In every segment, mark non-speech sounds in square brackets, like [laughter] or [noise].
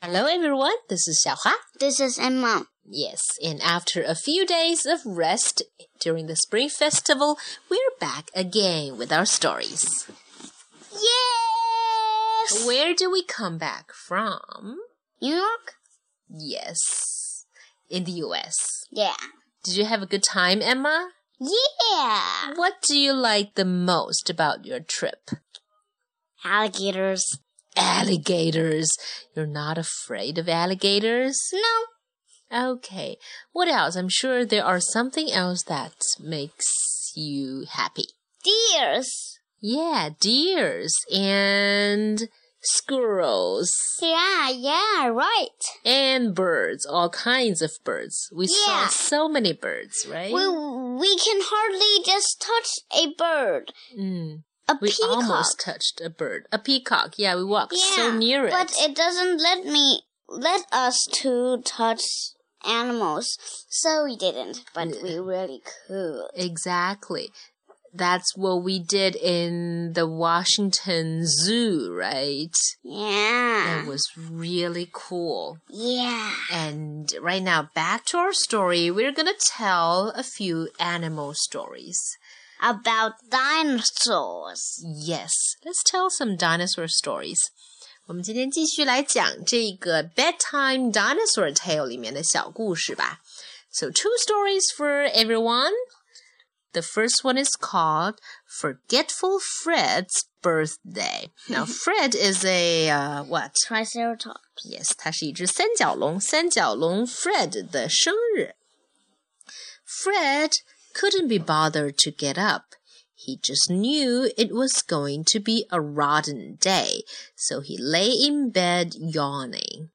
Hello everyone, this is Xiaohua. This is Emma. Yes, and after a few days of rest during the Spring Festival, we're back again with our stories. Yes! Where do we come back from? New York? Yes, in the US. Yeah. Did you have a good time, Emma? Yeah! What do you like the most about your trip? Alligators. Alligators. You're not afraid of alligators? No. Okay. What else? I'm sure there are something else that makes you happy. Deers. Yeah, deers and squirrels Yeah, yeah, right. and birds, all kinds of birds. We saw so many birds, right? We we can hardly just touch a bird. Mm. A We peacock. almost touched a bird. A peacock. Yeah, we walked so near it. But it doesn't let me let us to touch animals. So we didn't, but we really could. Exactly. That's what we did in the Washington Zoo, right? Yeah. That was really cool. Yeah. And right now, back to our story. We're gonna tell a few animal stories About dinosaurs. Yes, let's tell some dinosaur stories. 我们今天继续来讲这个 bedtime dinosaur tale 里面的小故事吧。So two stories for everyone. The first one is called Forgetful Fred's Birthday. Now, [laughs] Fred is a uh, what? Triceratops. Yes，它是一只三角龙，三角龙 Fred 的生日。Fred couldn't be bothered to get up. He just knew it was going to be a rotten day, so he lay in bed yawning.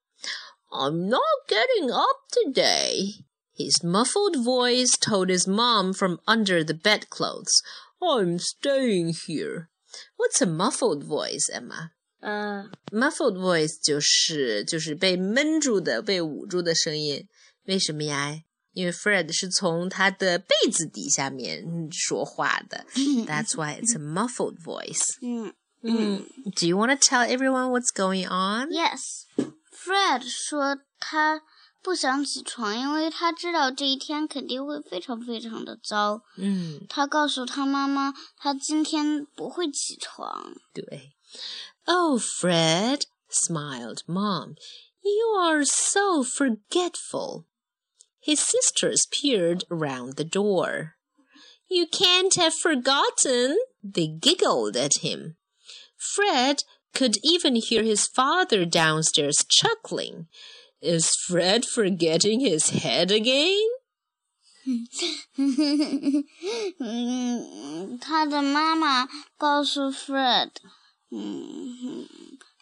I'm not getting up today. His muffled voice told his mom from under the bedclothes. I'm staying here. What's a muffled voice, Emma? 呃 muffled voice 就是就是被闷住的、被捂住的声音。为什么呀？ 因为 Fred 是从他的被子底下面说话的。That's [laughs] why it's a muffled voice. 嗯嗯，Do you want to tell everyone what's going on? Yes. Fred 说他不想起床，因为他知道这一天肯定会非常非常的糟。嗯，他告诉他妈妈，他今天不会起床。对。Oh, Fred, smiled Mom. You are so forgetful. His sisters peered around the door. You can't have forgotten, they giggled at him. Fred could even hear his father downstairs chuckling. Is Fred forgetting his head again? 嗯，他的妈妈告诉 Fred，嗯，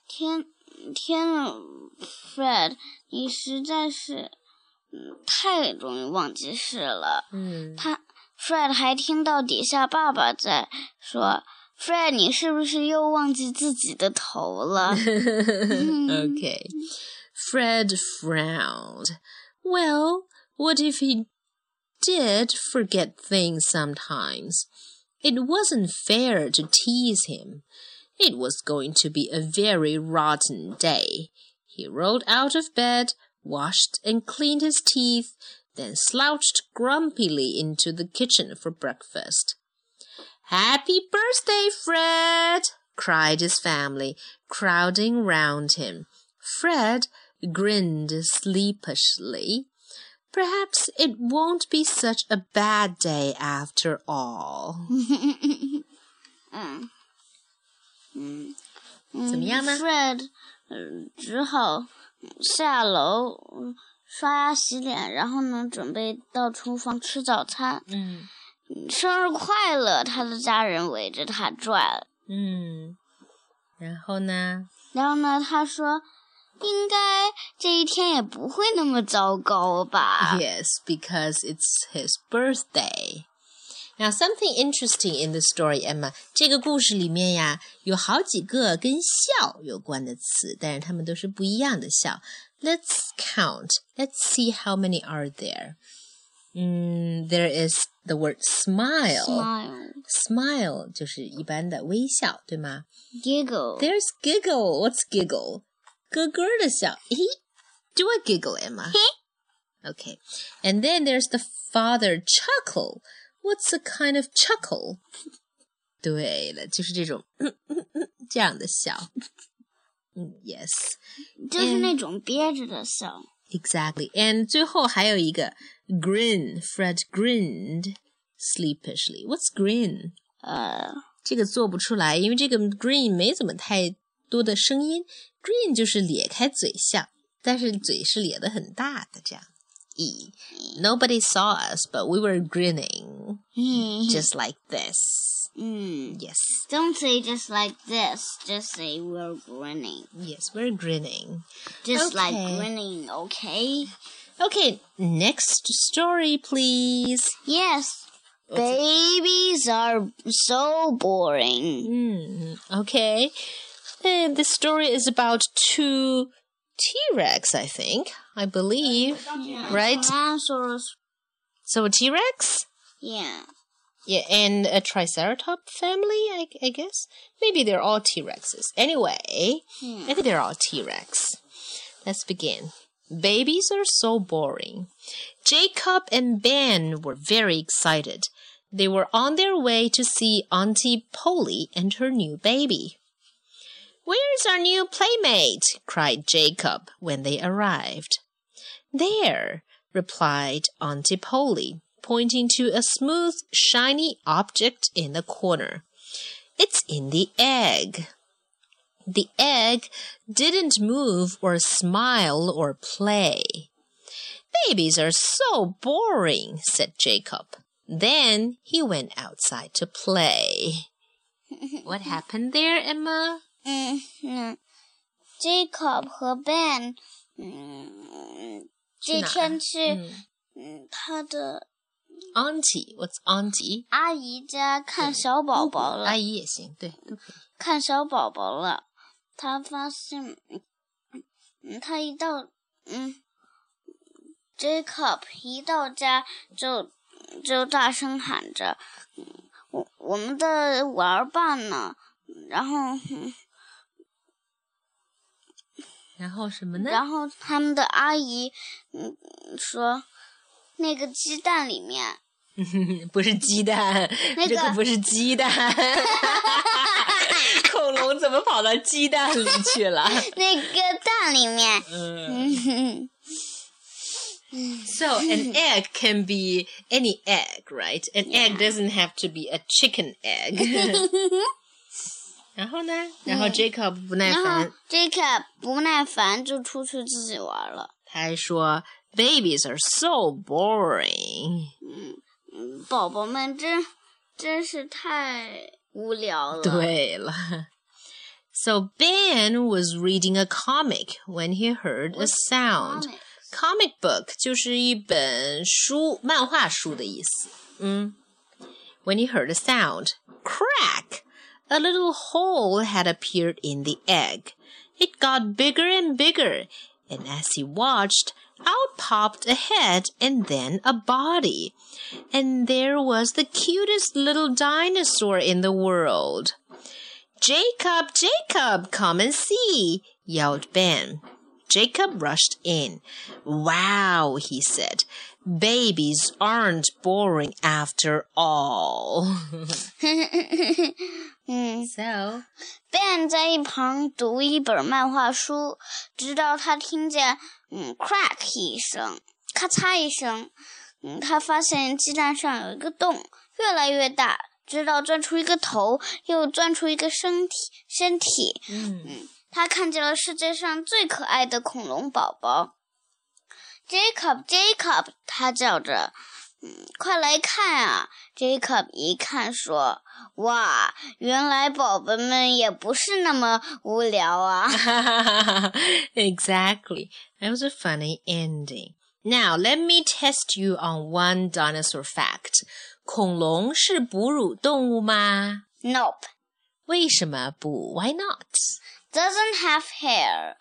天天呐，Fred，你实在是，嗯， 太容易忘记事了。嗯他 Fred 还听到底下爸爸在说：“Fred，你是不是又忘记自己的头了 okay. [laughs] [laughs] Fred frowned. Well, what if he did forget things sometimes? It wasn't fair to tease him. It was going to be a very rotten day. He rolled out of bed, washed and cleaned his teeth, then slouched grumpily into the kitchen for breakfast. Happy birthday, Fred! cried his family, crowding round him. Fred grinned sleepishly. Perhaps it won't be such a bad day after all. [laughs] 嗯嗯怎么样呢？Fred，嗯，只好 下楼嗯刷牙洗脸，然后呢，准备到厨房吃早餐。嗯嗯生日快乐！他的家人围着他转，嗯，然后呢？然后呢，他说：“应该这一天也不会那么糟糕吧 Yes, because it's his birthday. Now, something interesting in the story, Emma. 这个故事里面呀，有好几个跟笑有关的词，但是它们都是不一样的笑。Let's count. Let's see how many are there. 嗯，there is the word smile. Smile, Smile 就是一般的微笑，对吗 giggle, There's giggle. What's giggle? 咯咯的笑。咦，Do I giggle, Emma? Okay. And then there's the father chuckle. What's a kind of chuckle? 对了，就是这种这样的笑。嗯，yes，就是那种憋着的笑。Exactly. [laughs] And [laughs] 最后还有一个 grin. Fred grinned sleepishly. What's grin? 呃，这个做不出来，因为这个 grin 没怎么太多的声音。grin 就是咧开嘴笑，但是嘴是咧的很大的这样。 E. Nobody saw us, but we were grinning, just like this. Mm. Yes. Don't say just like this. Just say we're grinning. Yes, we're grinning. Just like grinning, okay? Okay, next story, please. Yes. Babies are so boring. Mm, okay. And this story is about two T Rex, I think. I believe. Right? Dinosaurs. So a T Rex? Yeah. Yeah, and a Triceratop family, I, I guess. Maybe they're all T Rexes. Anyway, I think they're all T Rex. Let's begin. Babies are so boring. Jacob and Ben were very excited. They were on their way to see Auntie Polly and her new baby. Where's our new playmate? cried Jacob when they arrived. There, replied Auntie Polly, pointing to a smooth, shiny object in the corner. It's in the egg. The egg didn't move or smile or play. Babies are so boring, said Jacob. Then he went outside to play. [laughs] What happened there, Emma? 嗯嗯，Jacob 和 Ben，嗯，这天去嗯嗯他的 Auntie, what's auntie? 阿姨家看小宝宝了阿。姨也行，对。看小宝宝了，他发现，嗯，他一到，嗯，Jacob 一到家就就大声喊着，嗯我我们的玩伴呢？然后，嗯然后什么呢？然后他们的阿姨，嗯，说那个鸡蛋里面，不是鸡蛋，那个这可不是鸡蛋。恐龙怎么跑到鸡蛋里去了？那个蛋里面，嗯嗯，So an egg can be any egg, right? An egg doesn't have to be a chicken egg. 然后呢？然后 Jacob 不耐然后烦， Jacob 不耐烦就出去自己玩了。他还说：“Babies are so boring。嗯，宝宝们真真是太无聊”了。对了。So [laughs] Ben was reading a comic when he heard a sound. Comics Comic book 就是一本书，漫画书的意思。嗯，When he heard a sound, crack, a little hole had appeared in the egg. It got bigger and bigger, and as he watched, out popped a head and then a body. And there was the cutest little dinosaur in the world. Jacob, Jacob, come and see, yelled Ben. Jacob rushed in. Wow, he said. Babies aren't boring after all. [laughs] [laughs] 嗯 so,，Ben 在一旁读一本漫画书，直到他听见嗯 crack 一声，咔嚓一声，嗯，他发现鸡蛋上有一个洞，越来越大，直到钻出一个头，又钻出一个身体身体。嗯他看见了世界上最可爱的恐龙宝宝，Jacob Jacob，他叫着，嗯，快来看啊！Jacob 一看说：“哇，原来宝宝们也不是那么无聊啊 [laughs] exactly. That was a funny ending. Now, let me test you on one dinosaur fact. 恐龙是哺乳动物吗？ ！”Nope, 为什么不？Why not? doesn't have hair,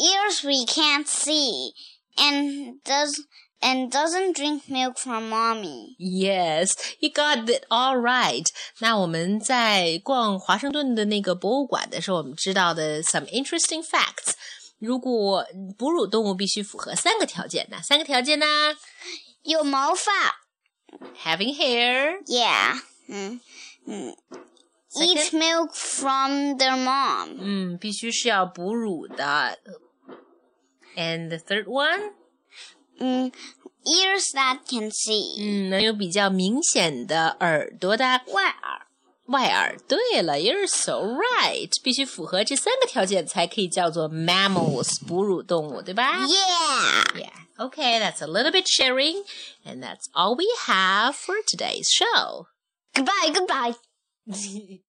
ears we can't see, and does and doesn't drink milk from mommy. Yes, you got it all right. 那我们在逛华盛顿的那个博物馆的时候，我们知道的 some interesting facts. 如果哺乳动物必须符合三个条件，哪三个条件呢？有毛发，having hair。Yeah，嗯嗯。Eat milk from their mom。嗯，必须是要哺乳的。And the third one？ 嗯，ears that can see。嗯，能有比较明显的耳朵的外耳。外耳。对了，You're so right，必须符合这三个条件才可以叫做 mammals，哺乳动物，对吧？Yeah. Yeah. Okay, that's a little bit sharing, and that's all we have for today's show. Goodbye, goodbye. [laughs]